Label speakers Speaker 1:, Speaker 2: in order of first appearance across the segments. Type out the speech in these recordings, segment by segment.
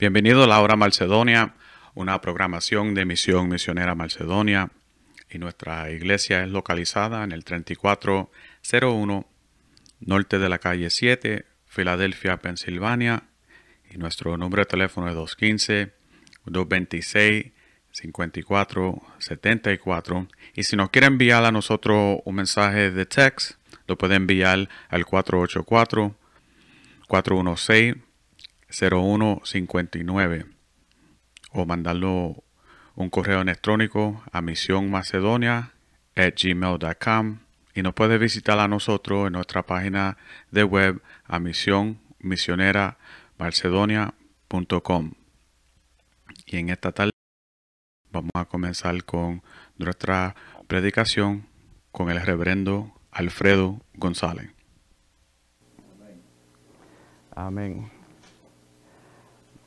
Speaker 1: Bienvenido a la hora Macedonia, una programación de Misión Misionera Macedonia. Y nuestra iglesia es localizada en el 3401 norte de la calle 7, Filadelfia, Pensilvania. Y nuestro número de teléfono es 215-226-5474. Y si nos quiere enviar a nosotros un mensaje de text, lo puede enviar al 484 416 0159 o mandarlo un correo electrónico a gmail.com y nos puede visitar a nosotros en nuestra página de web a misión misionera y en esta tarde vamos a comenzar con nuestra predicación con el reverendo Alfredo González.
Speaker 2: Amén.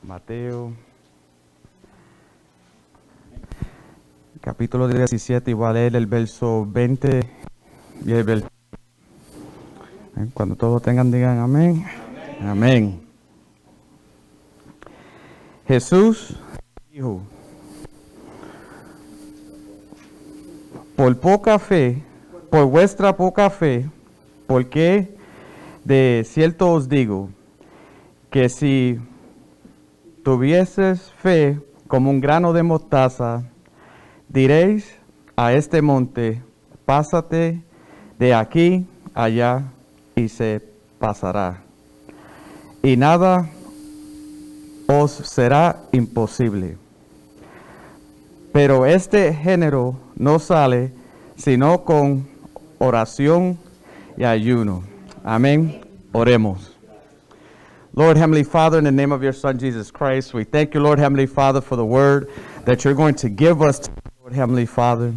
Speaker 2: Mateo capítulo 17 y voy a leer el verso 20 y el verso. Cuando todos tengan, digan amén. Amén. Jesús dijo, por poca fe, por vuestra poca fe, porque de cierto os digo, que si tuvieses fe como un grano de mostaza, diréis a este monte, pásate de aquí allá y se pasará. Y nada os será imposible. Pero este género no sale sino con oración y ayuno. Amén. Oremos. Lord Heavenly Father, in the name of your Son Jesus Christ, we thank you, Lord Heavenly Father, for the word that you're going to give us, Lord Heavenly Father.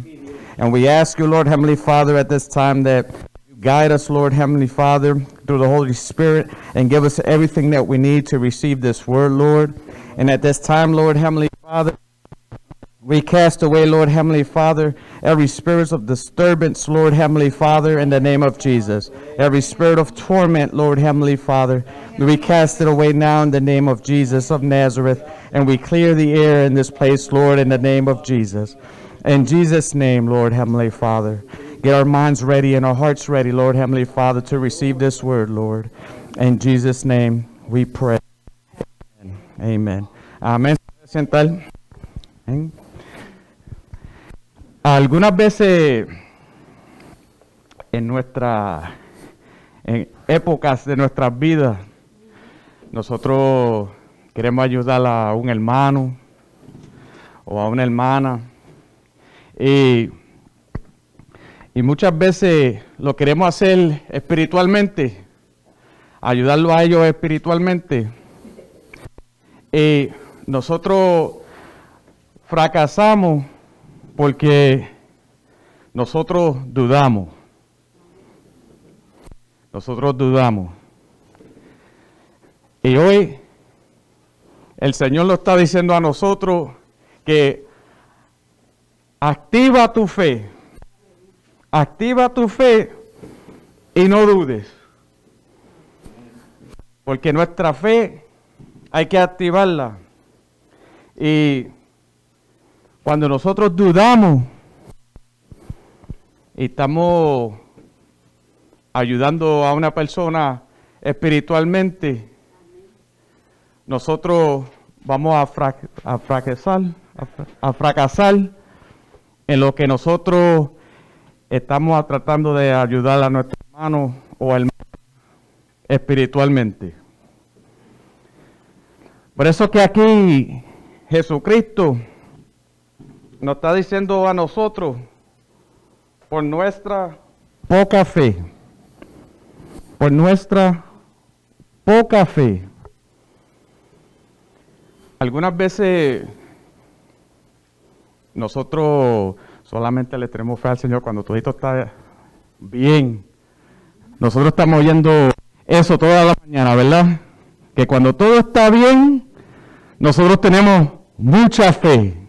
Speaker 2: And we ask you, Lord Heavenly Father, at this time that you guide us, Lord Heavenly Father, through the Holy Spirit and give us everything that we need to receive this word, Lord. And at this time, Lord Heavenly Father, we cast away, Lord Heavenly Father, every spirit of disturbance, Lord Heavenly Father, in the name of Jesus. Every spirit of torment, Lord Heavenly Father, we cast it away now in the name of Jesus of Nazareth, and we clear the air in this place, Lord, in the name of Jesus. In Jesus' name, Lord Heavenly Father, get our minds ready and our hearts ready, Lord Heavenly Father, to receive this word, Lord. In Jesus' name, we pray. Amen. Amén. Amén. Algunas veces en nuestras épocas de nuestras vidas, nosotros queremos ayudar a un hermano o a una hermana y, y muchas veces lo queremos hacer espiritualmente, ayudarlo a ellos espiritualmente. Y nosotros fracasamos porque nosotros dudamos. Nosotros dudamos. Y hoy el Señor lo está diciendo a nosotros que activa tu fe. Activa tu fe y no dudes. Porque nuestra fe hay que activarla. Y cuando nosotros dudamos y estamos ayudando a una persona espiritualmente, nosotros vamos a, fracasar, a, fracasar en lo que nosotros estamos tratando de ayudar a nuestro hermano o hermano espiritualmente. Por eso que aquí Jesucristo nos está diciendo a nosotros, por nuestra poca fe, por nuestra poca fe, algunas veces nosotros solamente le tenemos fe al Señor cuando todo está bien. Nosotros estamos oyendo eso toda la mañana, ¿verdad? Que cuando todo está bien, nosotros tenemos mucha fe.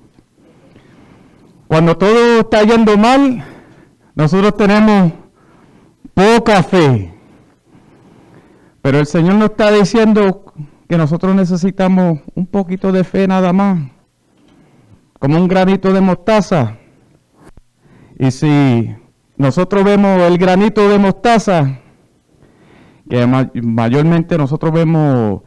Speaker 2: Cuando todo está yendo mal, nosotros tenemos poca fe. Pero el Señor nos está diciendo que nosotros necesitamos un poquito de fe nada más, como un granito de mostaza. Y si nosotros vemos el granito de mostaza, que mayormente nosotros vemos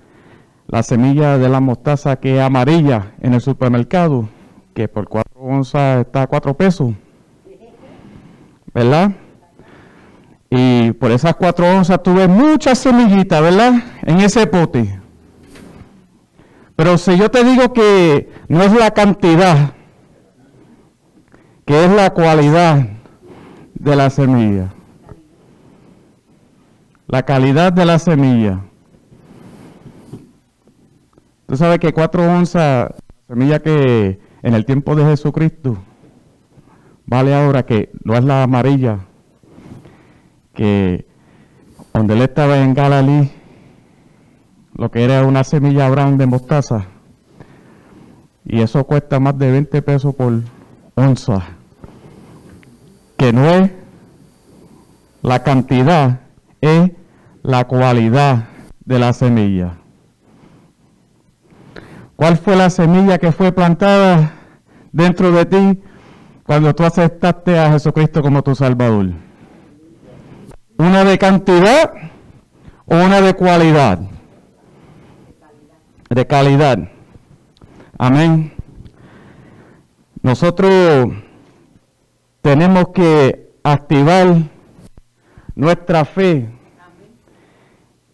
Speaker 2: la semilla de la mostaza que es amarilla en el supermercado, que por cuatro onzas está a cuatro pesos, ¿verdad? Y por esas cuatro onzas tuve muchas semillitas, ¿verdad? En ese pote. Pero si yo te digo que no es la cantidad, que es la cualidad de la semilla. La calidad de la semilla. Tú sabes que cuatro onzas, semilla que en el tiempo de Jesucristo, vale ahora que no es la amarilla, que donde él estaba en Galilea, lo que era una semilla grande de mostaza. Y eso cuesta más de 20 pesos por onza. Que no es la cantidad, es la cualidad de la semilla. ¿Cuál fue la semilla que fue plantada dentro de ti cuando tú aceptaste a Jesucristo como tu Salvador? ¿Una de cantidad o una de cualidad? De calidad. Amén. Nosotros tenemos que activar nuestra fe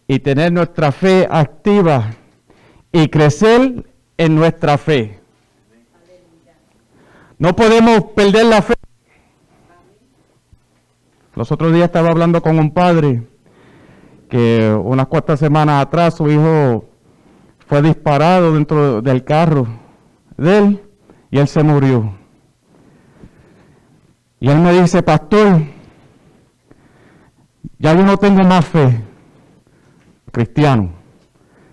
Speaker 2: y tener nuestra fe activa y crecer en nuestra fe. No podemos perder la fe. Los otros días estaba hablando con un padre que unas cuantas semanas atrás su hijo fue disparado dentro del carro de él y él se murió. Y él me dice, pastor, ya yo no tengo más fe, cristiano,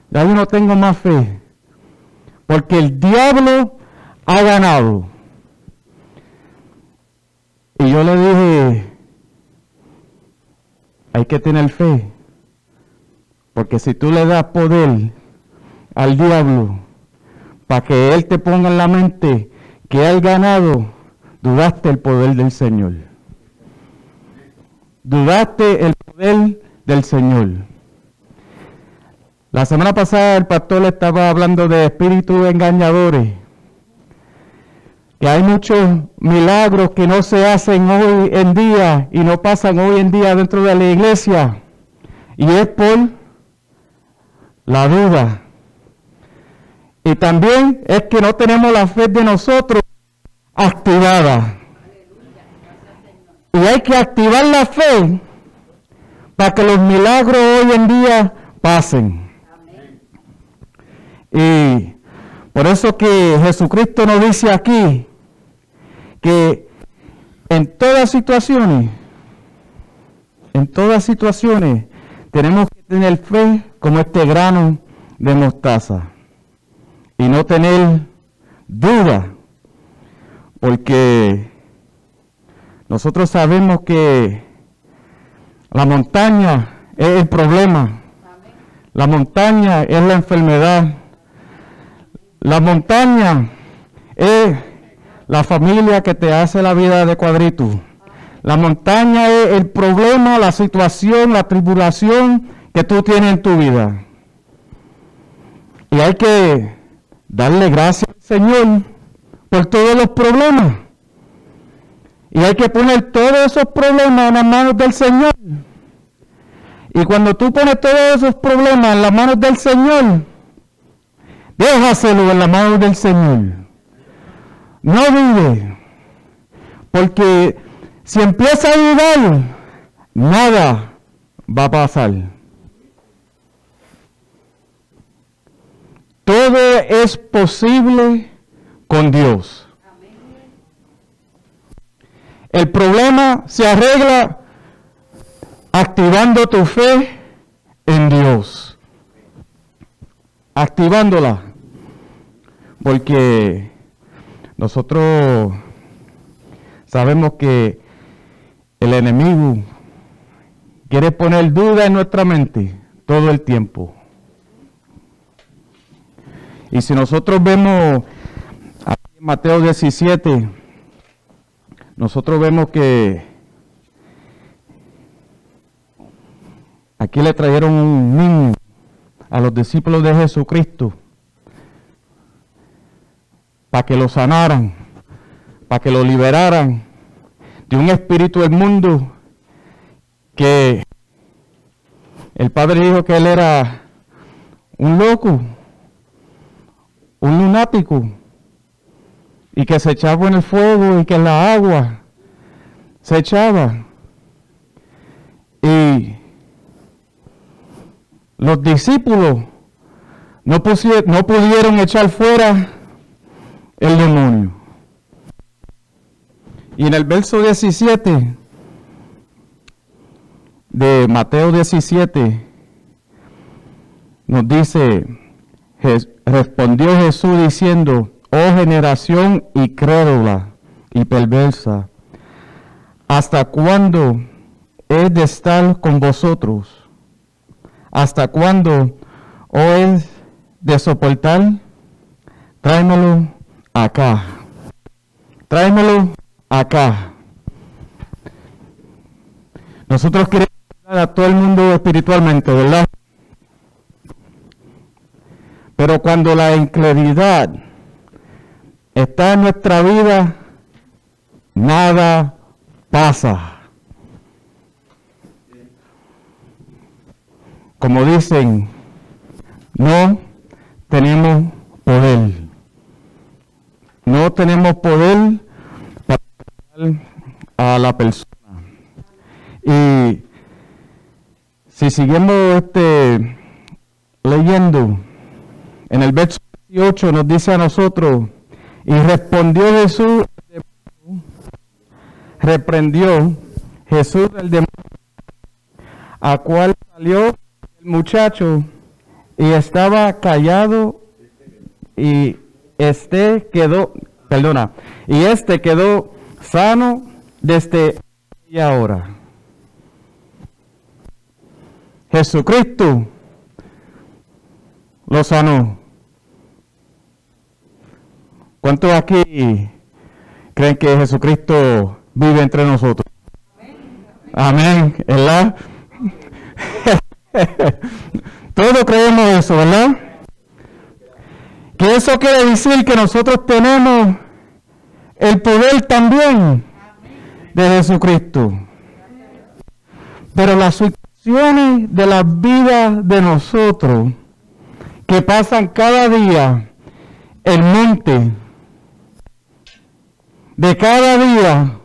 Speaker 2: ya yo no tengo más fe, porque el diablo ha ganado. Y yo le dije, hay que tener fe, porque si tú le das poder, al diablo para que él te ponga en la mente que al ganado, dudaste el poder del Señor. Dudaste el poder del Señor. La semana pasada el pastor estaba hablando de espíritus engañadores. Que hay muchos milagros que no se hacen hoy en día y no pasan hoy en día dentro de la iglesia. Y es por la duda y también es que no tenemos la fe de nosotros activada. Y hay que activar la fe para que los milagros hoy en día pasen. Y por eso que Jesucristo nos dice aquí que en todas situaciones, en todas situaciones, tenemos que tener fe como este grano de mostaza y no tener duda, porque nosotros sabemos que la montaña es el problema, la montaña es la enfermedad, la montaña es la familia que te hace la vida de cuadrito. La montaña es el problema, la situación, la tribulación que tú tienes en tu vida. Y hay que darle gracias al Señor por todos los problemas. Y hay que poner todos esos problemas en las manos del Señor. Y cuando tú pones todos esos problemas en las manos del Señor, déjaselo en las manos del Señor. No dude, porque si empieza a dudar, nada va a pasar. Todo es posible con Dios. El problema se arregla activando tu fe en Dios. Activándola. Porque nosotros sabemos que el enemigo quiere poner duda en nuestra mente todo el tiempo. Y si nosotros vemos en Mateo 17, nosotros vemos que aquí le trajeron un niño a los discípulos de Jesucristo para que lo sanaran, para que lo liberaran de un espíritu del mundo que el padre dijo que él era un loco, un lunático, y que se echaba en el fuego y que en la agua se echaba. Y los discípulos no, no pudieron echar fuera el demonio. Y en el verso 17 de Mateo 17 nos dice, respondió Jesús diciendo, oh generación incrédula y perversa, ¿hasta cuándo he de estar con vosotros? ¿Hasta cuándo os he de soportar? Tráemelo acá. Tráemelo acá. Nosotros queremos a todo el mundo espiritualmente, ¿verdad? Pero cuando la incredulidad está en nuestra vida, nada pasa. Como dicen, no tenemos poder. No tenemos poder para a la persona. Y si seguimos este, leyendo, en el verso 18 nos dice a nosotros, y respondió Jesús, reprendió Jesús el demonio, a cual salió el muchacho y estaba callado y este quedó, perdona, y este quedó sano desde y ahora. Jesucristo lo sanó. ¿Cuántos aquí creen que Jesucristo vive entre nosotros? Amén, ¿verdad? Todos creemos eso, ¿verdad? Que eso quiere decir que nosotros tenemos el poder también de Jesucristo. Pero las situaciones de la vida de nosotros que pasan cada día, el monte, de cada día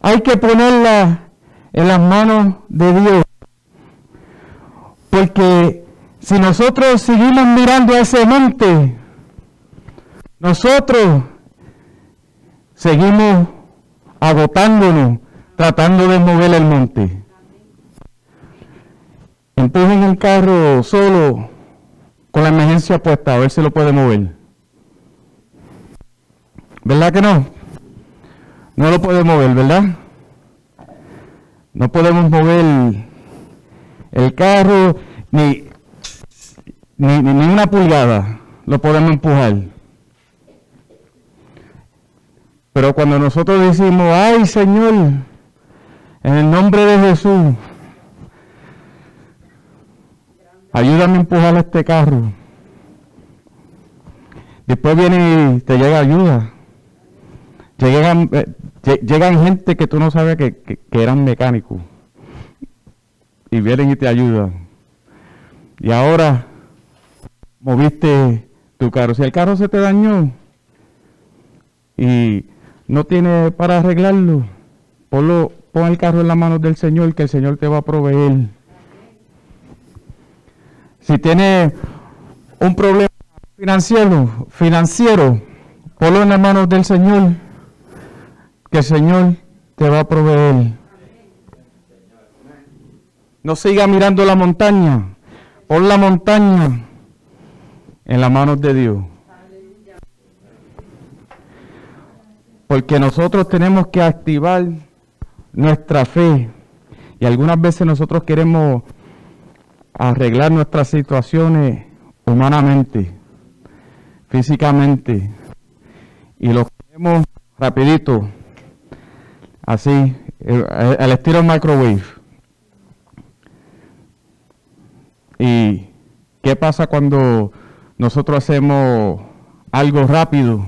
Speaker 2: hay que ponerla en las manos de Dios. Porque si nosotros seguimos mirando a ese monte, nosotros seguimos agotándonos tratando de mover el monte. Empujen el carro solo con la emergencia puesta a ver si lo puede mover. ¿Verdad que no? No lo podemos mover, ¿verdad? No podemos mover el carro ni, ni, ni una pulgada. Lo podemos empujar. Pero cuando nosotros decimos, ay Señor, en el nombre de Jesús, ayúdame a empujar este carro. Después viene y te llega ayuda. Llegan, eh, llegan gente que tú no sabes que, que, que eran mecánicos. Y vienen y te ayudan. Y ahora moviste tu carro. Si el carro se te dañó y no tiene para arreglarlo, ponlo, pon el carro en las manos del Señor, que el Señor te va a proveer. Si tiene un problema financiero, financiero, ponlo en las manos del Señor, que el Señor te va a proveer. No siga mirando la montaña, pon la montaña en las manos de Dios. Porque nosotros tenemos que activar nuestra fe. Y algunas veces nosotros queremos arreglar nuestras situaciones humanamente, físicamente. Y lo queremos rapidito, así, al estilo microwave. ¿Y qué pasa cuando nosotros hacemos algo rápido?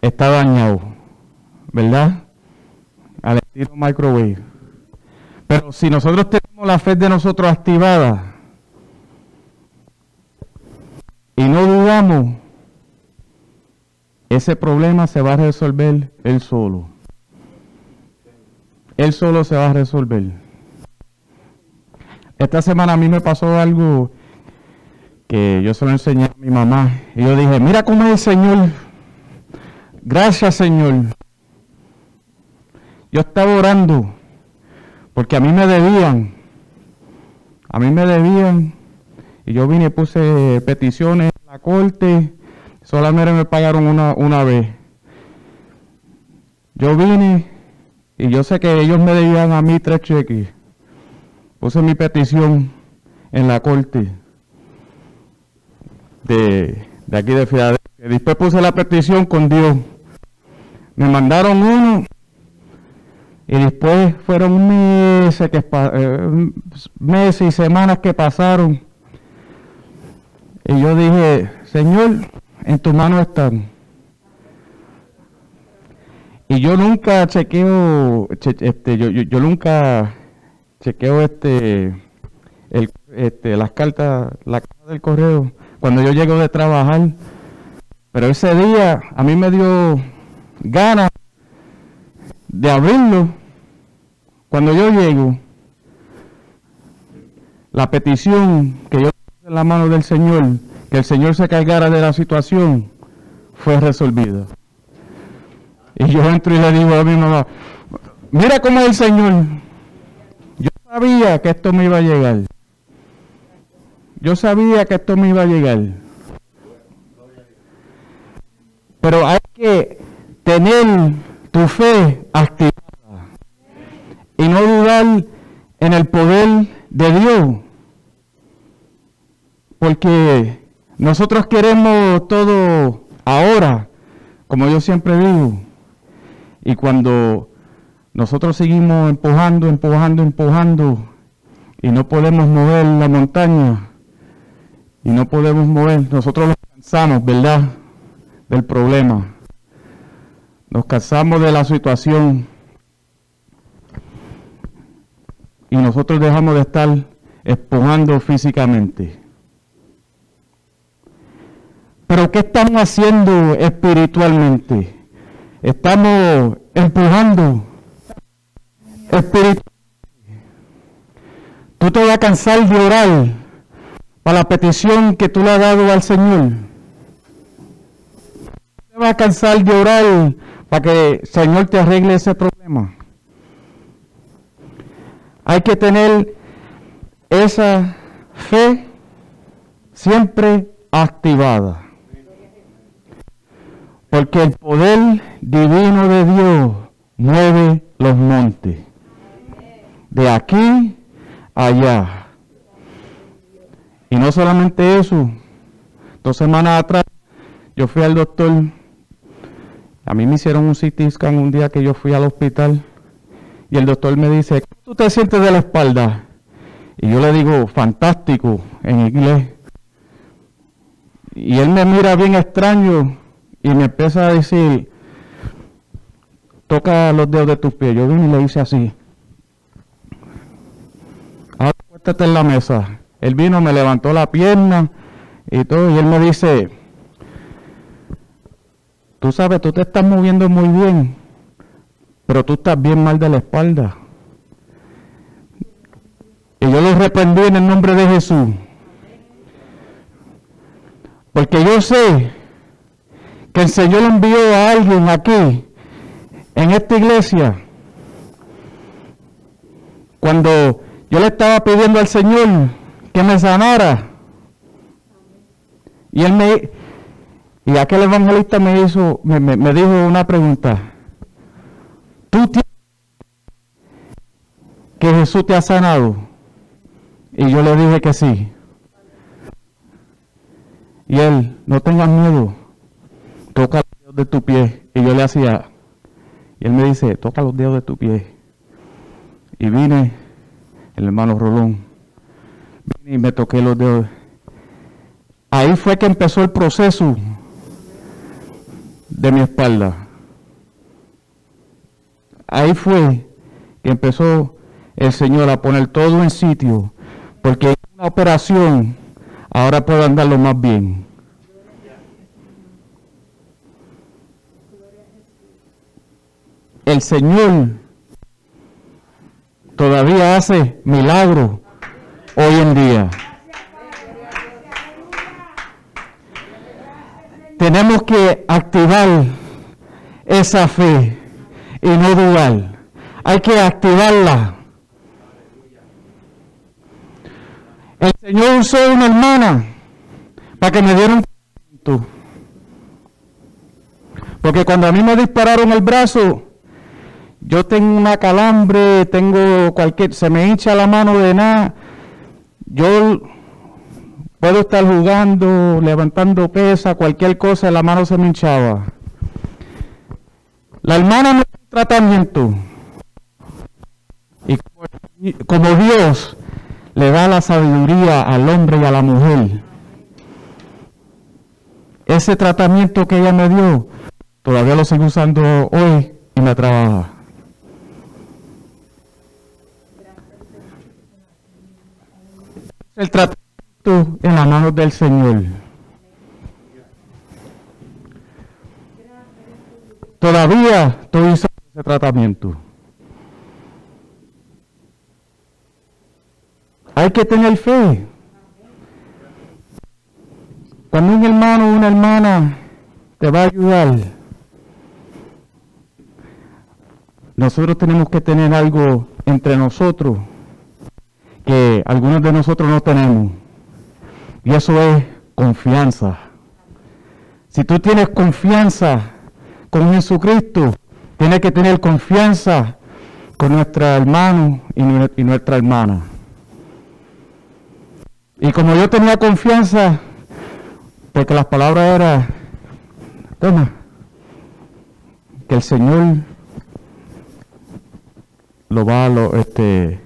Speaker 2: Está dañado, ¿verdad? Al estilo microwave. Pero si nosotros tenemos la fe de nosotros activada y no dudamos, ese problema se va a resolver él solo. Él solo se va a resolver. Esta semana a mí me pasó algo que yo se lo enseñé a mi mamá. Y yo dije, mira cómo es el Señor. Gracias Señor. Yo estaba orando porque a mí me debían. A mí me debían. Y yo vine y puse peticiones en la corte. Solamente me pagaron una, una vez. Yo vine y yo sé que ellos me debían a mí tres cheques puse mi petición en la corte de, aquí de Filadelfia. Después puse la petición con Dios. Me mandaron uno y después fueron meses, que, eh, meses y semanas que pasaron. Y yo dije, Señor, en tu mano están. Y yo nunca chequeo, este, yo, yo nunca chequeo este, el, este, las cartas, la carta del correo cuando yo llego de trabajar. Pero ese día a mí me dio ganas de abrirlo. Cuando yo llego, la petición que yo en la mano del Señor, que el Señor se cargara de la situación, fue resolvida. Y yo entro y le digo a mi mamá, mira cómo es el Señor sabía que esto me iba a llegar. Yo sabía que esto me iba a llegar. Pero hay que tener tu fe activada y no dudar en el poder de Dios. Porque nosotros queremos todo ahora, como yo siempre digo. Y cuando nosotros seguimos empujando, empujando, empujando y no podemos mover la montaña y no podemos mover. Nosotros nos cansamos, ¿verdad? Del problema. Nos cansamos de la situación y nosotros dejamos de estar empujando físicamente. Pero ¿qué estamos haciendo espiritualmente? Estamos empujando Espíritu, tú te vas a cansar de orar para la petición que tú le has dado al Señor. Te vas a cansar de orar para que el Señor te arregle ese problema. Hay que tener esa fe siempre activada. Porque el poder divino de Dios mueve los montes de aquí allá. Y no solamente eso, dos semanas atrás yo fui al doctor A mí me hicieron un CT un día que yo fui al hospital y el doctor me dice, ¿cómo tú te sientes de la espalda? Y yo le digo, fantástico, en inglés. Y él me mira bien extraño y me empieza a decir, toca los dedos de tus pies. Yo vine y le hice así. Ahora cuéntate en la mesa. Él vino, me levantó la pierna y todo, y él me dice, tú sabes, tú te estás moviendo muy bien, pero tú estás bien mal de la espalda. Y yo lo reprendí en el nombre de Jesús. Porque yo sé que el Señor envió a alguien aquí, en esta iglesia, cuando yo le estaba pidiendo al Señor que me sanara. Y él me y aquel evangelista me hizo, me, me, me dijo una pregunta. ¿Tú tienes que Jesús te ha sanado? Y yo le dije que sí. Y él, no tengas miedo, toca los dedos de tu pie. Y yo le hacía, y él me dice, toca los dedos de tu pie. Y vine, el hermano Rolón, vine y me toqué los dedos. Ahí fue que empezó el proceso de mi espalda. Ahí fue que empezó el Señor a poner todo en sitio, porque en una operación ahora puedo andarlo más bien. El Señor todavía hace milagros hoy en día. Tenemos que activar esa fe y no dudar. Hay que activarla. El Señor usó una hermana para que me diera un. Porque cuando a mí me dispararon el brazo, yo tengo una calambre, tengo cualquier, se me hincha la mano de nada. Yo puedo estar jugando, levantando pesa, cualquier cosa, la mano se me hinchaba. La hermana me dio un tratamiento. Y como, Dios le da la sabiduría al hombre y a la mujer, ese tratamiento que ella me dio, todavía lo sigo usando hoy y me trabaja. El tratamiento en las manos del Señor. Todavía estoy usando ese tratamiento. Hay que tener fe. Cuando un hermano o una hermana te va a ayudar, nosotros tenemos que tener algo entre nosotros que algunos de nosotros no tenemos. Y eso es confianza. Si tú tienes confianza con Jesucristo, tienes que tener confianza con nuestro hermano y, nu- y nuestra hermana. Y como yo tenía confianza, porque las palabras eran, toma, que el Señor lo va a, lo, este,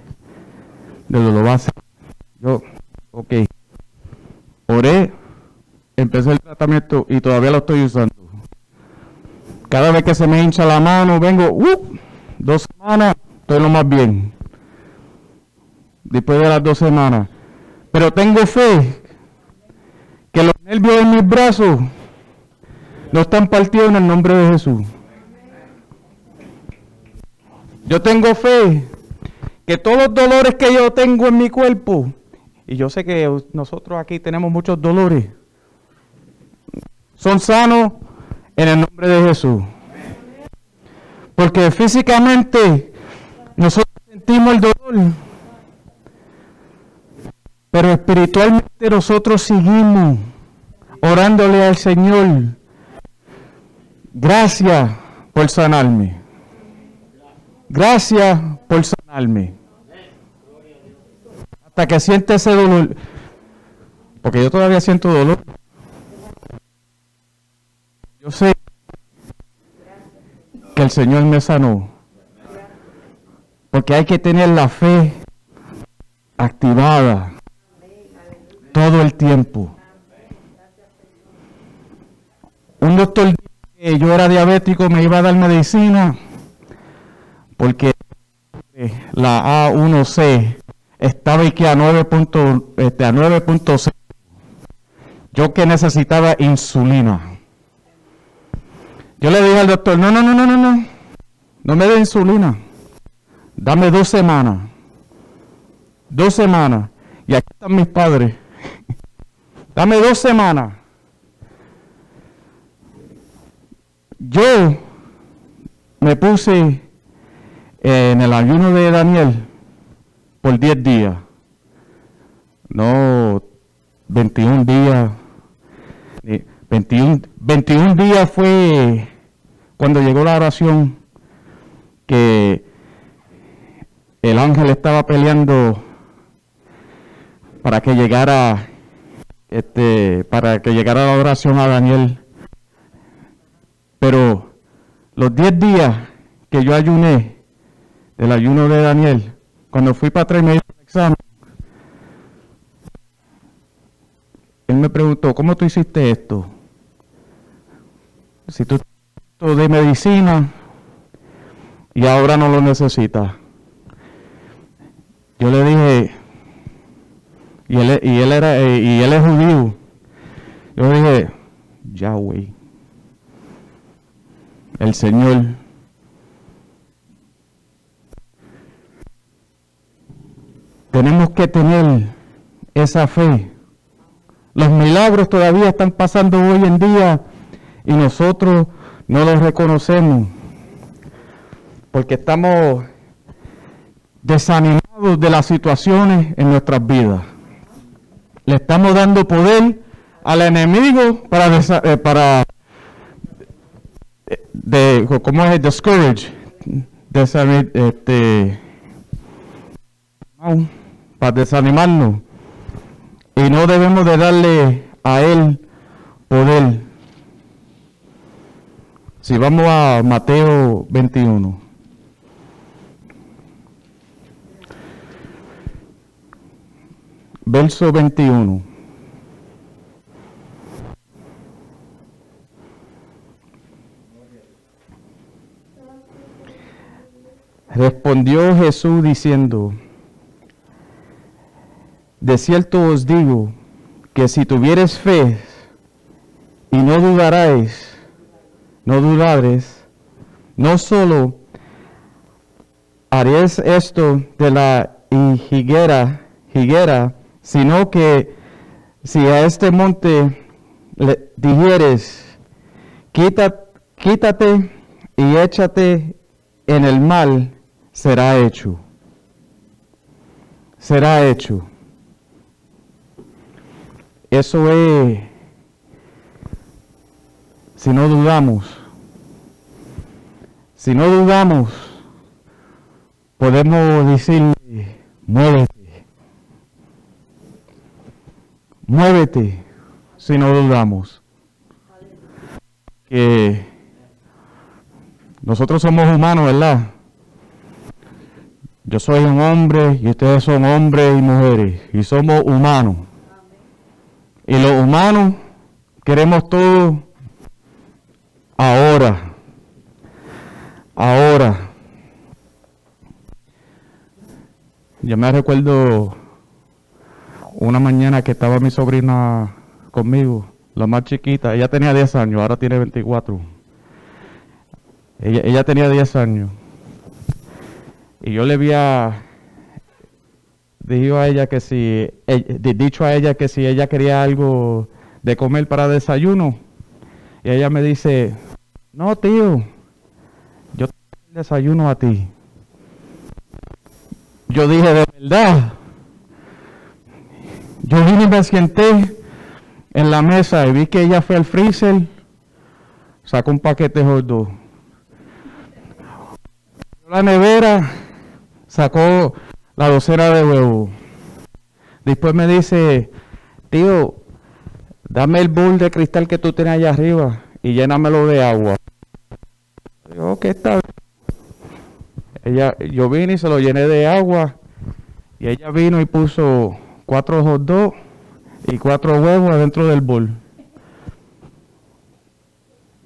Speaker 2: de lo, va a hacer. Yo, ok, oré, empecé el tratamiento y todavía lo estoy usando. Cada vez que se me hincha la mano, vengo, ¡uh! dos semanas, estoy lo más bien. Después de las dos semanas. Pero tengo fe que los nervios de mis brazos no están partidos en el nombre de Jesús. Yo tengo fe que todos los dolores que yo tengo en mi cuerpo, y yo sé que nosotros aquí tenemos muchos dolores, son sanos en el nombre de Jesús. Porque físicamente nosotros sentimos el dolor, pero espiritualmente nosotros seguimos orándole al Señor. Gracias por sanarme. Gracias por sanarme. Hasta que siente ese dolor. Porque yo todavía siento dolor. Yo sé el Señor me sanó. Porque hay que tener la fe activada todo el tiempo. Un doctor dijo que yo era diabético, me iba a dar medicina porque la A1C estaba aquí a 9.6. Este, a 9.6. Yo que necesitaba insulina. Yo le dije al doctor, no, no, no, no, no, no, no me dé insulina. Dame dos semanas. Dos semanas. Y aquí están mis padres. Dame dos semanas. Yo me puse en el ayuno de Daniel por 10 días. No 21 días. 21, 21 días fue cuando llegó la oración que el ángel estaba peleando para que llegara este para que llegara la oración a Daniel. Pero los 10 días que yo ayuné del ayuno de Daniel, cuando fui para traerme el examen, él me preguntó, ¿cómo tú hiciste esto? Si tú de medicina y ahora no lo necesitas. Yo le dije, y él, y él era eh, y él es judío. Yo le dije, Yahweh, el Señor. Tenemos que tener esa fe. Los milagros todavía están pasando hoy en día y nosotros no los reconocemos porque estamos desanimados de las situaciones en nuestras vidas. Le estamos dando poder al enemigo para, eh, para de, ¿cómo es? Discourage, este, para desanimarnos. Y no debemos de darle a él poder. Si vamos a Mateo 21. Verso 21. Respondió Jesús diciendo, de cierto os digo que si tuvieres fe y no dudaréis, no dudares, no solo haréis esto de la higuera, higuera, sino que si a este monte le dijeres, quítate y échate en el mal, será hecho. Será hecho. Eso es si no dudamos, si no dudamos, podemos decirle, muévete, muévete, si no dudamos. Que nosotros somos humanos, ¿verdad? Yo soy un hombre y ustedes son hombres y mujeres y somos humanos. Y los humanos queremos todo ahora. Ahora. Yo me recuerdo una mañana que estaba mi sobrina conmigo, la más chiquita. Ella tenía 10 años, ahora tiene 24. Ella, ella tenía 10 años. Y yo le había dicho a ella que si, eh, dicho a ella que si ella quería algo de comer para desayuno, y ella me dice, no tío, yo te desayuno a ti. Yo dije, de verdad. Yo vine y me senté en la mesa y vi que ella fue al freezer, sacó un paquete de hot La nevera sacó la docena de huevo. Después me dice, tío, dame el bowl de cristal que tú tienes allá arriba y llénamelo de agua. Yo, ok, está. Ella, yo vine y se lo llené de agua. Y ella vino y puso cuatro hot dogs y cuatro huevos adentro del bol.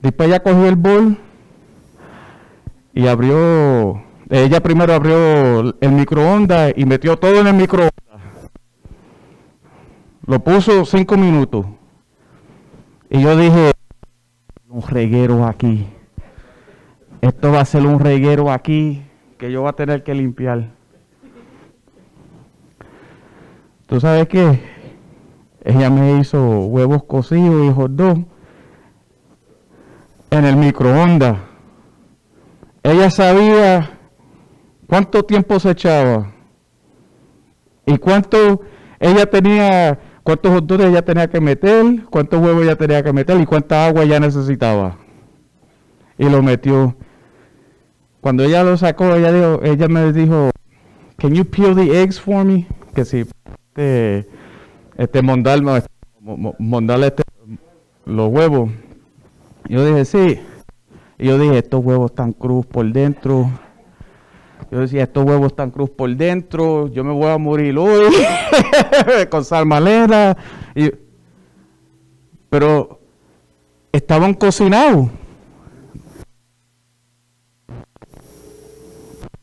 Speaker 2: Después ella cogió el bol y abrió, ella primero abrió el microondas y metió todo en el microondas. Lo puso cinco minutos. Y yo dije, un reguero aquí. Esto va a ser un reguero aquí que yo voy a tener que limpiar. ¿Tú sabes qué? Ella me hizo huevos cocidos y hot en el microondas. Ella sabía cuánto tiempo se echaba y cuánto ella tenía, cuántos hot ella tenía que meter, cuántos huevos ella tenía que meter y cuánta agua ella necesitaba. Y lo metió. Cuando ella lo sacó, ella dijo, ella me dijo, "Can you peel the eggs for me?" Que si este, este mondal, mondal este, los huevos. Yo dije, sí. Y yo dije, estos huevos están cruz por dentro. Yo decía, estos huevos están cruz por dentro. Yo me voy a morir hoy con salmalera. Y, pero estaban cocinados.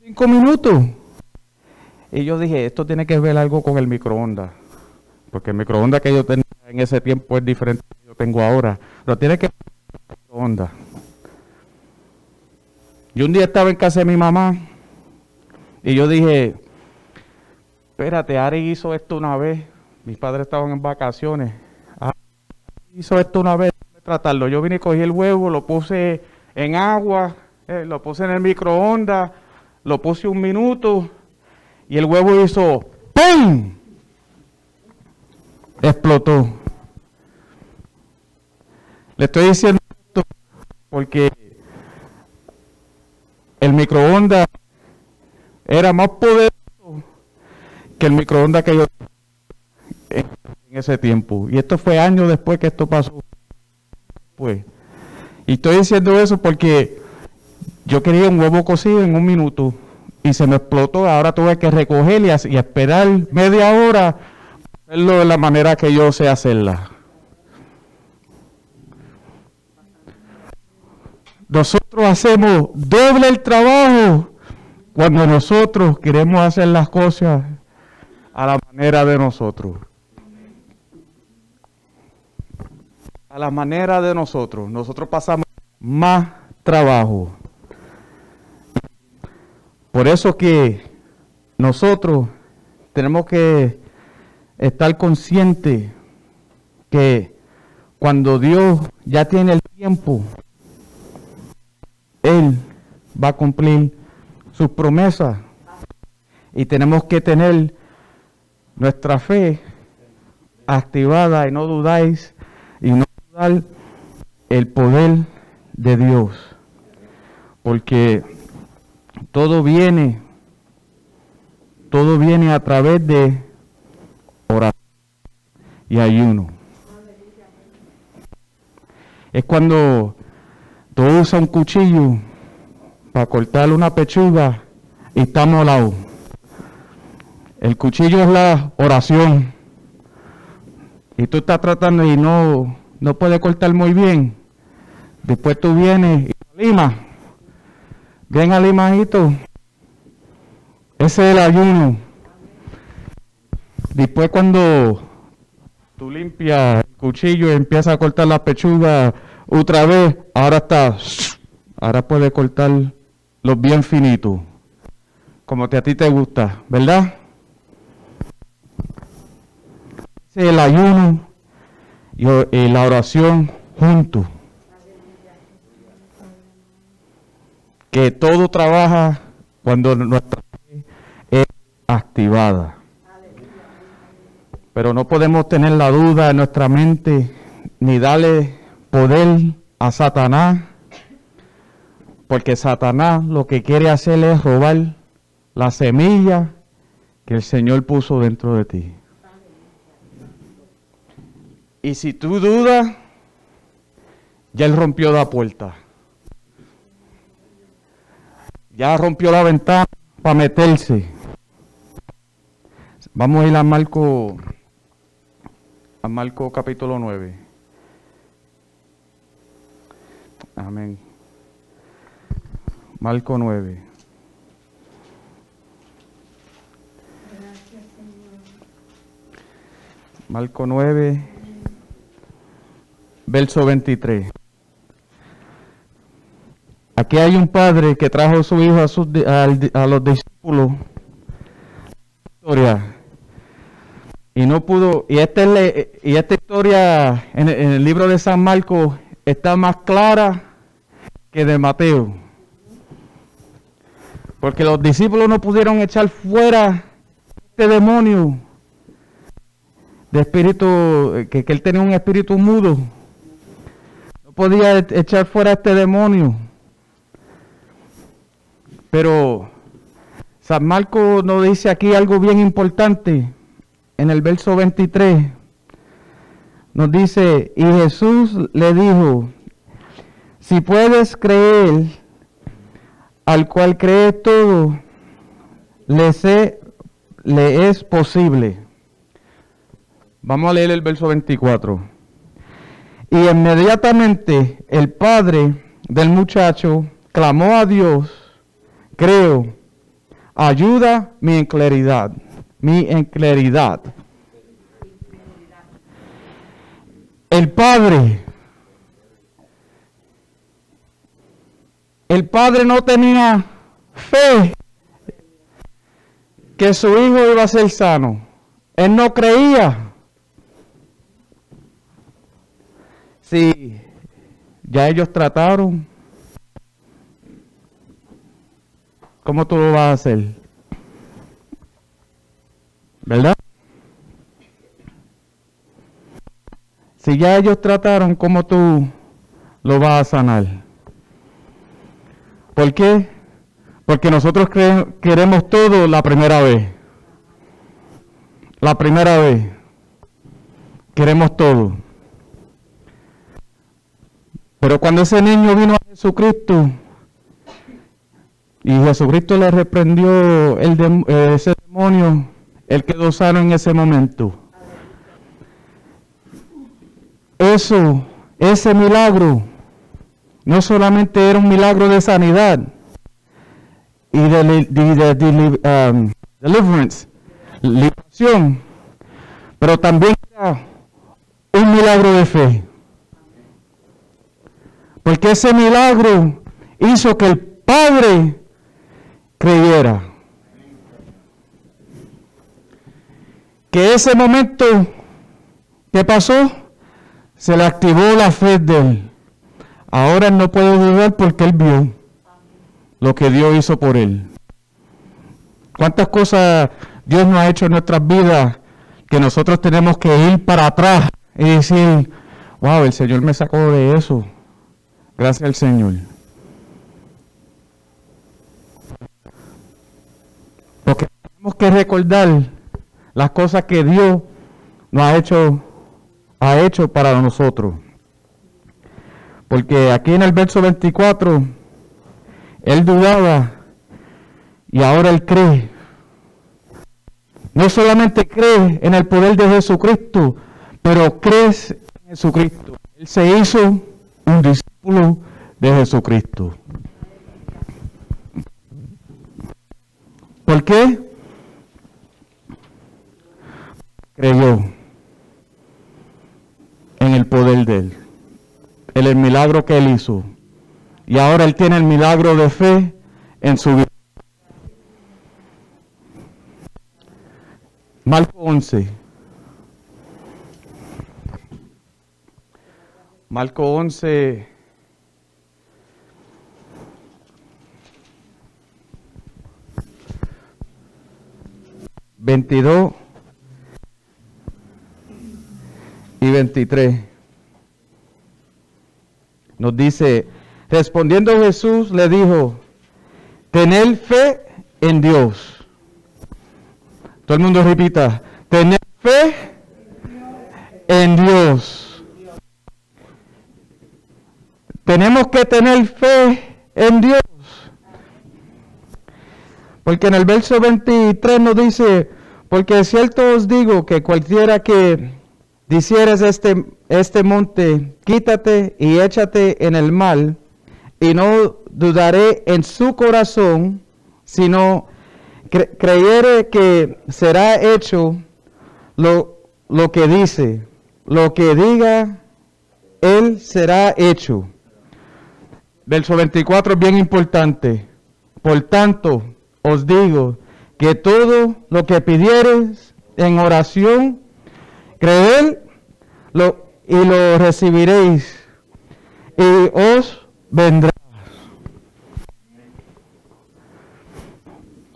Speaker 2: Cinco minutos. Y yo dije, esto tiene que ver algo con el microondas. Porque el microondas que yo tenía en ese tiempo es diferente que yo tengo ahora. Pero tiene que ver con el microondas. Yo un día estaba en casa de mi mamá y yo dije, espérate, Ari hizo esto una vez. Mis padres estaban en vacaciones. Ari hizo esto una vez, tratarlo. Yo vine y cogí el huevo, lo puse en agua, eh, lo puse en el microondas, lo puse un minuto y el huevo hizo ¡pum! Explotó. Le estoy diciendo esto porque el microondas era más poderoso que el microondas que yo en, ese tiempo. Y esto fue años después que esto pasó. Pues. Y estoy diciendo eso porque yo quería un huevo cocido en un minuto y se me explotó. Ahora tuve que recoger y, y esperar media hora hacerlo de la manera que yo sé hacerla. Nosotros hacemos doble el trabajo cuando nosotros queremos hacer las cosas a la manera de nosotros. A la manera de nosotros. Nosotros pasamos más trabajo. Por eso que nosotros tenemos que estar conscientes que cuando Dios ya tiene el tiempo, Él va a cumplir sus promesas. Y tenemos que tener nuestra fe activada y no dudáis y no dudar el poder de Dios. Porque todo viene, todo viene a través de oración y ayuno. Es cuando tú usas un cuchillo para cortar una pechuga y está molado. El cuchillo es la oración. Y tú estás tratando y no, no puedes cortar muy bien. Después tú vienes y limas. Ven al limajito. Ese es el ayuno. Después cuando tú limpias el cuchillo y empiezas a cortar la pechuga otra vez, ahora está, ahora puedes cortar los bien finitos, como te, a ti te gusta, ¿verdad? El ayuno y, y la oración juntos. Que todo trabaja cuando nuestra es activada. Pero no podemos tener la duda en nuestra mente ni darle poder a Satanás, porque Satanás lo que quiere hacer es robar la semilla que el Señor puso dentro de ti. Y si tú dudas, ya Él rompió la puerta. ya rompió la ventana para meterse. Vamos a ir a Marco, a Marco capítulo 9. Amén. Marco 9. Marco 9, verso 23. Aquí hay un padre que trajo a su hijo a, sus, a, los discípulos. Y no pudo, y esta, y esta historia en el libro de San Marcos está más clara que de Mateo. Porque los discípulos no pudieron echar fuera este demonio de espíritu, que, él tenía un espíritu mudo. No podía e-, echar fuera este demonio. Pero San Marco nos dice aquí algo bien importante. En el verso 23 nos dice, y Jesús le dijo, si puedes creer, al cual cree todo, le, sé, le es posible. Vamos a leer el verso 24. Y inmediatamente el padre del muchacho clamó a Dios, creo, ayuda mi inclaridad, mi inclaridad. El padre, el padre no tenía fe que su hijo iba a ser sano. Él no creía. Si ya ellos trataron, ¿cómo tú lo vas a hacer? ¿Verdad? Si ya ellos trataron, ¿cómo tú lo vas a sanar? ¿Por qué? Porque nosotros queremos todo la primera vez. La primera vez. Queremos todo. Pero cuando ese niño vino a Jesucristo y Jesucristo le reprendió el eh, ese demonio, él quedó sano en ese momento. Eso, ese milagro, no solamente era un milagro de sanidad y de, um, deliverance, liberación, pero también era un milagro de fe. Porque ese milagro hizo que el Padre creyera. Que ese momento que pasó, se le activó la fe de él. Ahora no puede dudar porque él vio lo que Dios hizo por él. ¿Cuántas cosas Dios nos ha hecho en nuestras vidas que nosotros tenemos que ir para atrás y decir, wow, el Señor me sacó de eso? Gracias al Señor. Porque tenemos que recordar las cosas que Dios nos ha hecho, ha hecho para nosotros. Porque aquí en el verso 24, él dudaba y ahora él cree. No solamente cree en el poder de Jesucristo, pero crees en Jesucristo. Él se hizo un discípulo de Jesucristo. ¿Por qué? Creyó en el poder de Él, el milagro que Él hizo. Y ahora Él tiene el milagro de fe en su vida. Marco 11. Marco 11. Veintidós y 23. Nos dice, respondiendo Jesús le dijo, tener fe en Dios. Todo el mundo repita, tener fe en Dios. Tenemos que tener fe en Dios. Porque en el verso 23 nos dice, porque es cierto os digo que cualquiera que disieres este, este monte, quítate y échate en el mal, y no dudaré en su corazón, sino creyere que será hecho lo, lo que dice, lo que diga, él será hecho. Verso 24 es bien importante. Por tanto, os digo que todo lo que pidieres en oración, creed lo, y lo recibiréis y os vendrá.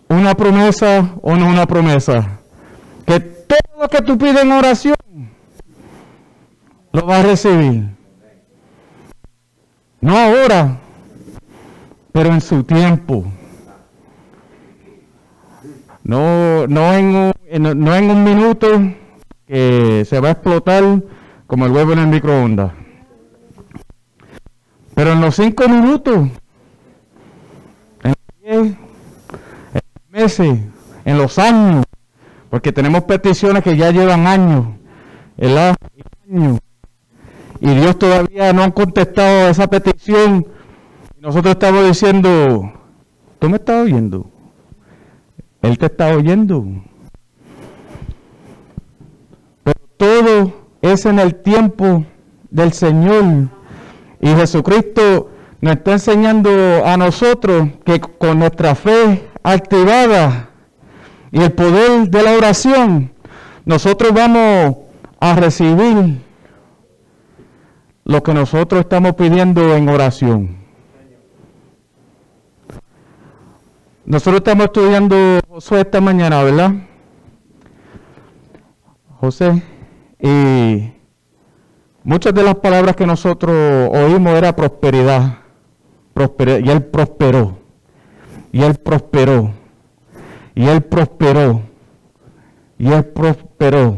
Speaker 2: Una promesa o no una promesa. Que todo lo que tú pides en oración lo vas a recibir. No ahora, pero en su tiempo. No, no, en un, no en un minuto que se va a explotar como el huevo en el microondas. Pero en los cinco minutos, en los diez, en los meses, en los años, porque tenemos peticiones que ya llevan años, ¿verdad? Años. Y Dios todavía no ha contestado esa petición. Nosotros estamos diciendo, ¿tú me estás oyendo? Él te está oyendo. Pero todo es en el tiempo del Señor. Y Jesucristo nos está enseñando a nosotros que con nuestra fe activada y el poder de la oración, nosotros vamos a recibir lo que nosotros estamos pidiendo en oración. Nosotros estamos estudiando Josué esta mañana, ¿verdad? José, y muchas de las palabras que nosotros oímos era prosperidad, prosperidad y él prosperó, y él prosperó, y él prosperó, y él prosperó.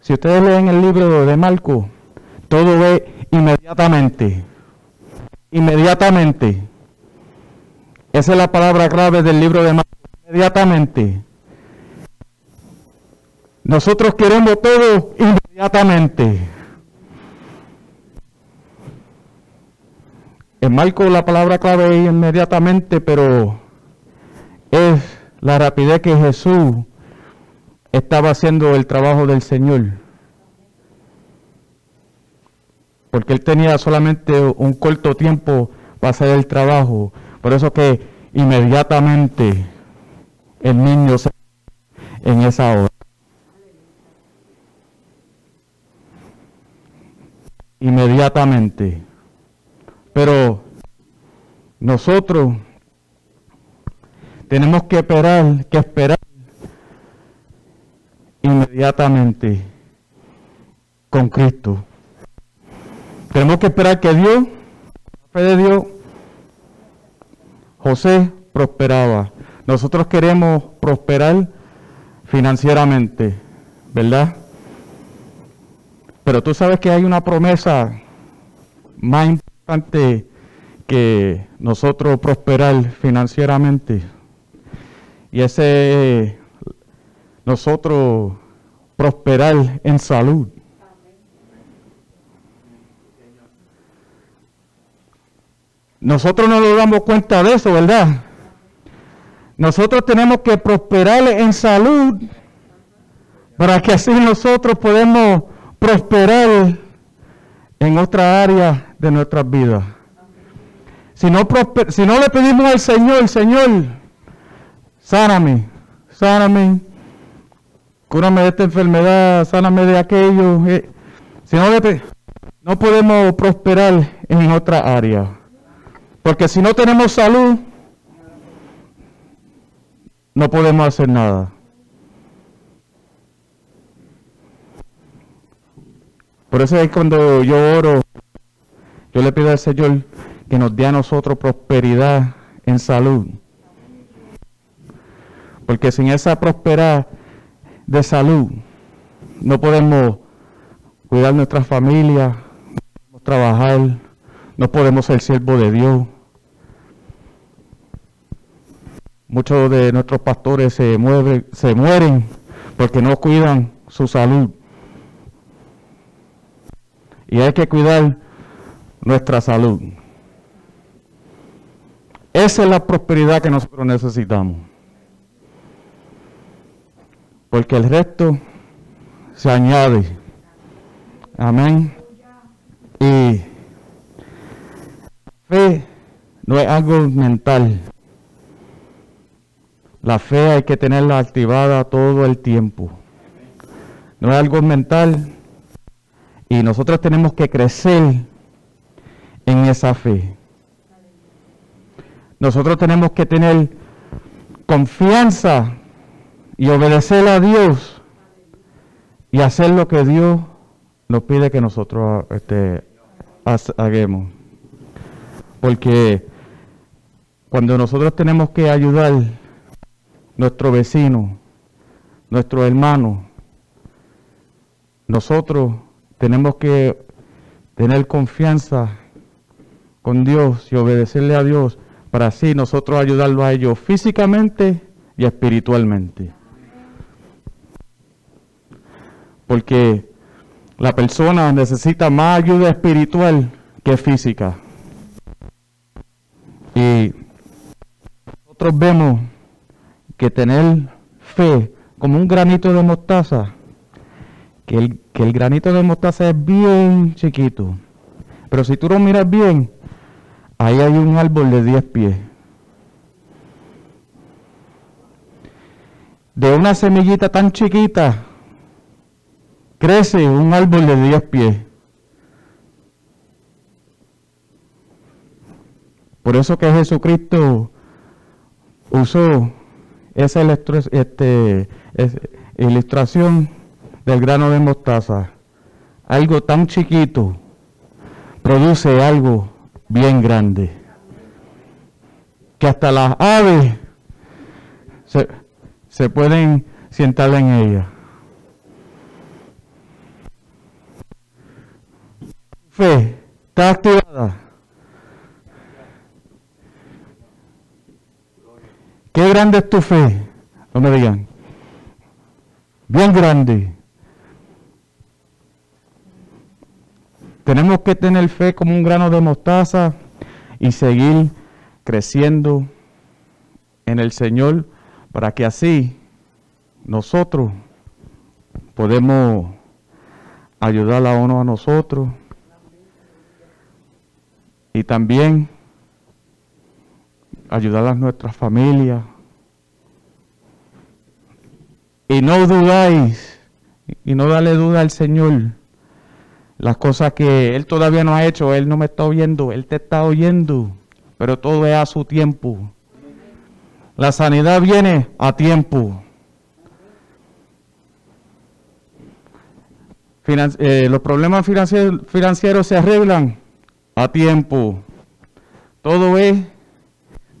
Speaker 2: Si ustedes leen el libro de Marco, todo ve inmediatamente, inmediatamente. Esa es la palabra clave del libro de Marcos. Inmediatamente. Nosotros queremos todo inmediatamente. En Marcos la palabra clave inmediatamente, pero es la rapidez que Jesús estaba haciendo el trabajo del Señor. Porque él tenía solamente un corto tiempo para hacer el trabajo. Por eso que inmediatamente el niño se en esa hora. Inmediatamente. Pero nosotros tenemos que esperar, que esperar inmediatamente con Cristo. Tenemos que esperar que Dios, la fe de Dios, José prosperaba. Nosotros queremos prosperar financieramente, ¿verdad? Pero tú sabes que hay una promesa más importante que nosotros prosperar financieramente. Y ese es nosotros prosperar en salud. Nosotros no nos damos cuenta de eso, ¿verdad? Nosotros tenemos que prosperar en salud para que así nosotros podemos prosperar en otra área de nuestras vidas. Si no, si no le pedimos al Señor, Señor, sáname, sáname, cúrame de esta enfermedad, sáname de aquello. Eh, si no le no podemos prosperar en otra área. Porque si no tenemos salud, no podemos hacer nada. Por eso es cuando yo oro, yo le pido al Señor que nos dé a nosotros prosperidad en salud. Porque sin esa prosperidad de salud, no podemos cuidar nuestra familia, no podemos trabajar, no podemos ser siervo de Dios. Muchos de nuestros pastores se, mueven, se mueren porque no cuidan su salud. Y hay que cuidar nuestra salud. Esa es la prosperidad que nosotros necesitamos. Porque el resto se añade. Amén. Y fe no es algo mental. La fe hay que tenerla activada todo el tiempo. No es algo mental. Y nosotros tenemos que crecer en esa fe. Nosotros tenemos que tener confianza y obedecer a Dios y hacer lo que Dios nos pide que nosotros este, hagamos. Porque cuando nosotros tenemos que ayudar a nuestro vecino, nuestro hermano, nosotros tenemos que tener confianza con Dios y obedecerle a Dios para así nosotros ayudarlo a ellos físicamente y espiritualmente. Porque la persona necesita más ayuda espiritual que física. Y nosotros vemos que tener fe como un granito de mostaza, que el, que el granito de mostaza es bien chiquito. Pero si tú lo miras bien, ahí hay un árbol de 10 pies. De una semillita tan chiquita, crece un árbol de 10 pies. Por eso que Jesucristo usó esa este, ilustración del grano de mostaza. Algo tan chiquito produce algo bien grande. Que hasta las aves se, pueden sentar en ella. Fe está activada. ¿Qué grande es tu fe? No me digan. Bien grande. Tenemos que tener fe como un grano de mostaza y seguir creciendo en el Señor para que así nosotros podemos ayudar a uno a nosotros y también ayudar a nuestras familias. Y no dudáis, y no dale duda al Señor. Las cosas que Él todavía no ha hecho, Él no me está oyendo, Él te está oyendo, pero todo es a su tiempo. La sanidad viene a tiempo. Eh, los problemas financieros se arreglan a tiempo. Todo es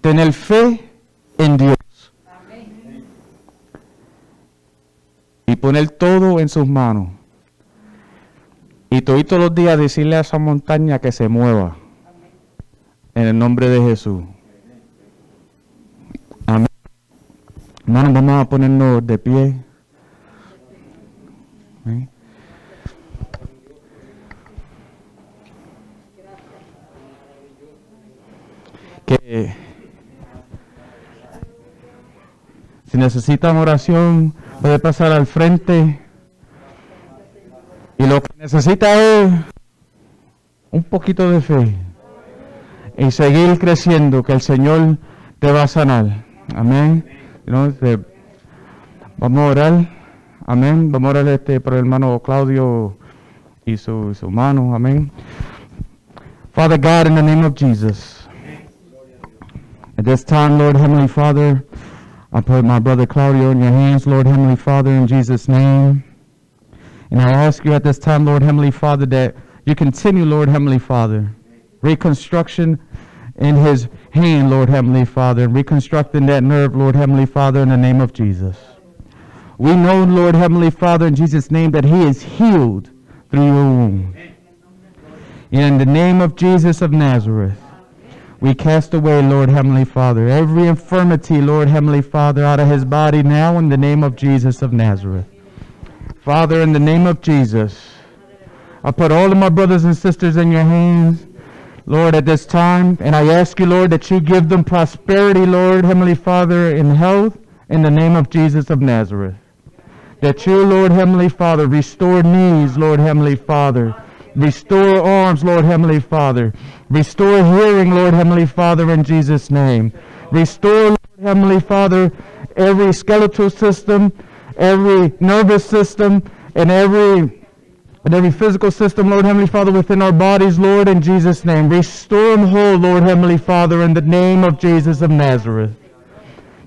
Speaker 2: tener fe en Dios. Y poner todo en sus manos. Y todos los días decirle a esa montaña que se mueva. En el nombre de Jesús. Amén. Hermanos, vamos a ponernos de pie. Que si necesitan oración, puede pasar al frente. Y lo que necesita es un poquito de fe y seguir creciendo, que el Señor te va a sanar. Amén. Vamos a orar. Amén. Vamos a orar este, por el hermano Claudio y su, su hermano. Amén. Father God, in the name of Jesus. At this time, Lord Heavenly Father, I put my brother Claudio in your hands, Lord Heavenly Father, in Jesus' name. And I ask you at this time, Lord Heavenly Father, that you continue, Lord Heavenly Father, reconstruction in his hand, Lord Heavenly Father, and reconstructing that nerve, Lord Heavenly Father, in the name of Jesus. We know, Lord Heavenly Father, in Jesus' name, that he is healed through your womb. In the name of Jesus of Nazareth, We cast away, Lord Heavenly Father, every infirmity, Lord Heavenly Father, out of his body now in the name of Jesus of Nazareth. Father, in the name of Jesus, I put all of my brothers and sisters in your hands, Lord, at this time, and I ask you, Lord, that you give them prosperity, Lord Heavenly Father, in health, in the name of Jesus of Nazareth. That you, Lord Heavenly Father, restore knees, Lord Heavenly Father. Restore arms, Lord Heavenly Father. Restore hearing, Lord Heavenly Father, in Jesus' name. Restore, Lord Heavenly Father, every skeletal system, every nervous system, and every and every physical system, Lord Heavenly Father, within our bodies, Lord, in Jesus' name. Restore them whole, Lord Heavenly Father, in the name of Jesus of Nazareth.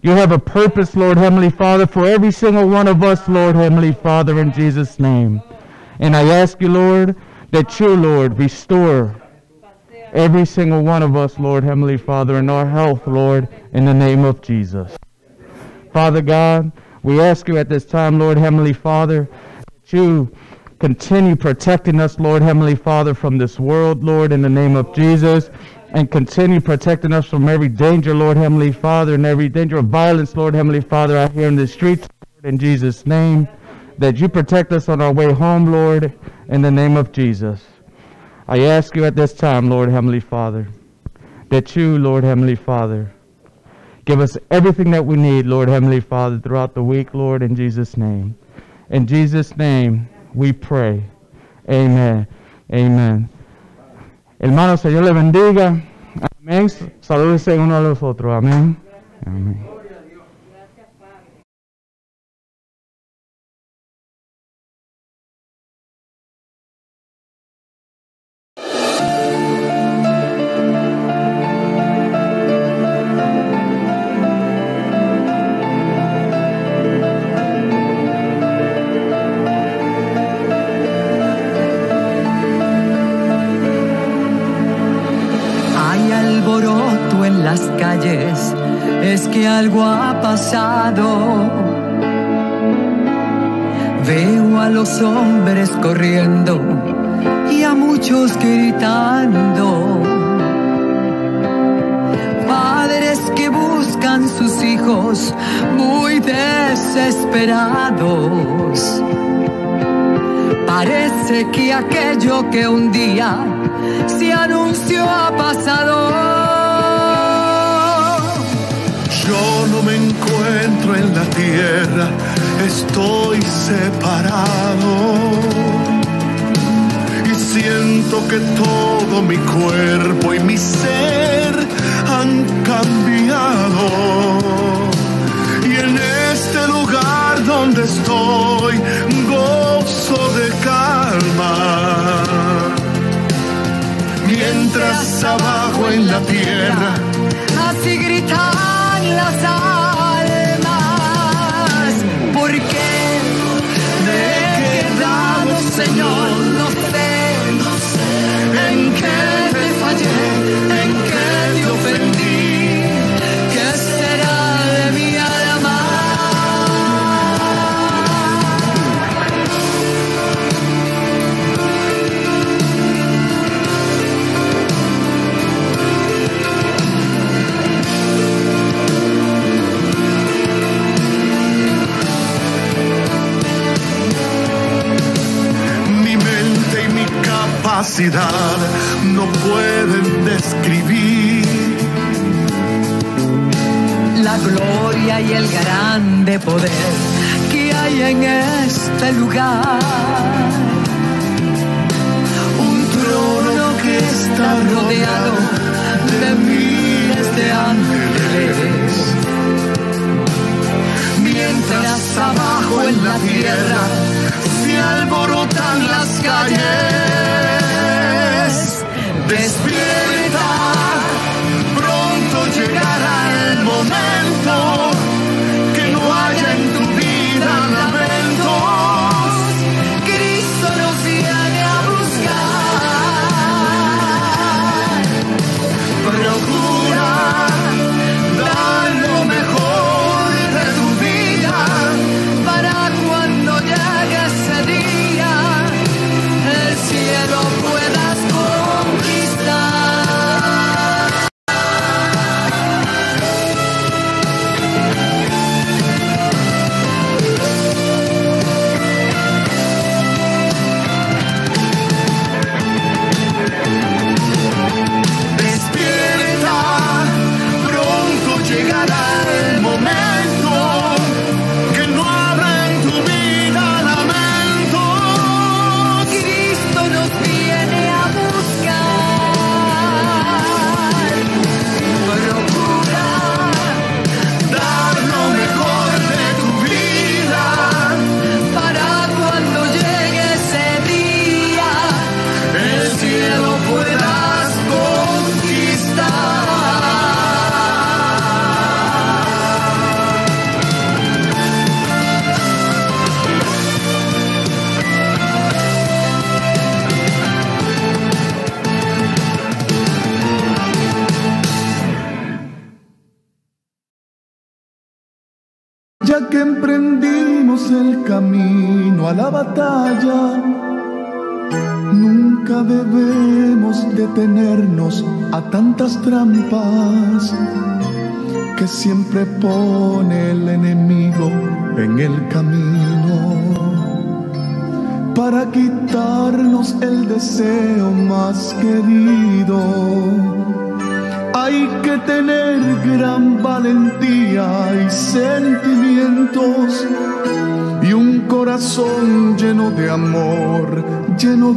Speaker 2: You have a purpose, Lord Heavenly Father, for every single one of us, Lord Heavenly Father, in Jesus' name. And I ask you, Lord, that you, Lord, restore every single one of us, Lord Heavenly Father, in our health, Lord, in the name of Jesus. Father God, we ask you at this time, Lord Heavenly Father, that you continue protecting us, Lord Heavenly Father, from this world, Lord, in the name of Jesus, and continue protecting us from every danger, Lord Heavenly Father, and every danger of violence, Lord Heavenly Father, out here in the streets, Lord, in Jesus' name, that you protect us on our way home, Lord, in the name of Jesus. I ask you at this time, Lord Heavenly Father, that you, Lord Heavenly Father, give us everything that we need, Lord Heavenly Father, throughout the week, Lord, in Jesus' name. In Jesus' name, we pray. Amen. Amen. Hermanos, Señor le bendiga. Amén. Salúdense uno a los otros. Amén. Amén.
Speaker 3: Hombres corriendo y a muchos gritando. Padres que buscan sus hijos muy desesperados. Parece que aquello que un día se anunció ha pasado.
Speaker 4: Yo no me encuentro en la tierra, estoy separado. Y siento que todo mi cuerpo y mi ser han cambiado. Y en este lugar donde estoy, gozo de calma. Mientras abajo en la tierra
Speaker 3: no
Speaker 4: pueden describir
Speaker 3: la gloria y el grande poder que hay en este lugar. Un trono que está rodeado de miles de ángeles. Mientras abajo en la tierra se alborotan las calles. Despierta,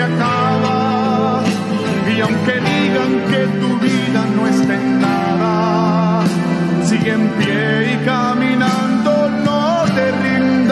Speaker 5: Acaba. Y aunque digan que tu vida no está en nada, sigue en pie y caminando, no te rindas,